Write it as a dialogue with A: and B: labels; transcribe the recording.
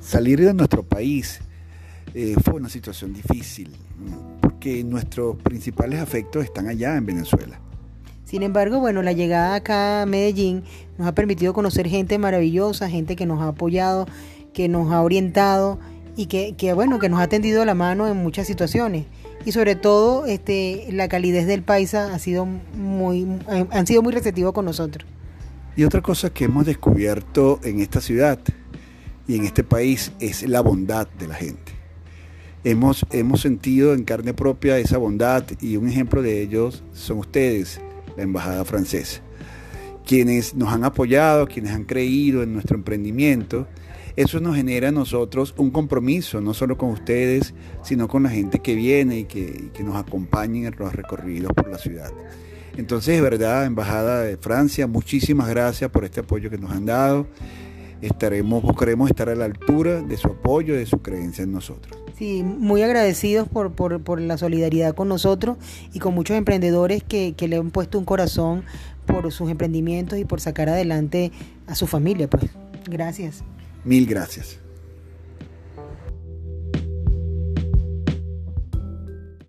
A: salir de nuestro país eh, fue una situación difícil, porque nuestros principales afectos están allá en Venezuela.
B: Sin embargo, bueno, la llegada acá a Medellín nos ha permitido conocer gente maravillosa, gente que nos ha apoyado, que nos ha orientado y que, que bueno, que nos ha tendido la mano en muchas situaciones. Y sobre todo, este, la calidez del paisa ha sido muy, han sido muy receptivos con nosotros.
A: Y otra cosa que hemos descubierto en esta ciudad y en este país es la bondad de la gente. Hemos, hemos sentido en carne propia esa bondad y un ejemplo de ellos son ustedes, la Embajada Francesa, quienes nos han apoyado, quienes han creído en nuestro emprendimiento. Eso nos genera a nosotros un compromiso, no solo con ustedes, sino con la gente que viene y que, y que nos acompaña en los recorridos por la ciudad. Entonces, de verdad, Embajada de Francia, muchísimas gracias por este apoyo que nos han dado. Estaremos, buscaremos estar a la altura de su apoyo, de su creencia en nosotros.
B: Sí, muy agradecidos por, por, por la solidaridad con nosotros y con muchos emprendedores que, que le han puesto un corazón por sus emprendimientos y por sacar adelante a su familia. Pues, gracias.
A: Mil gracias.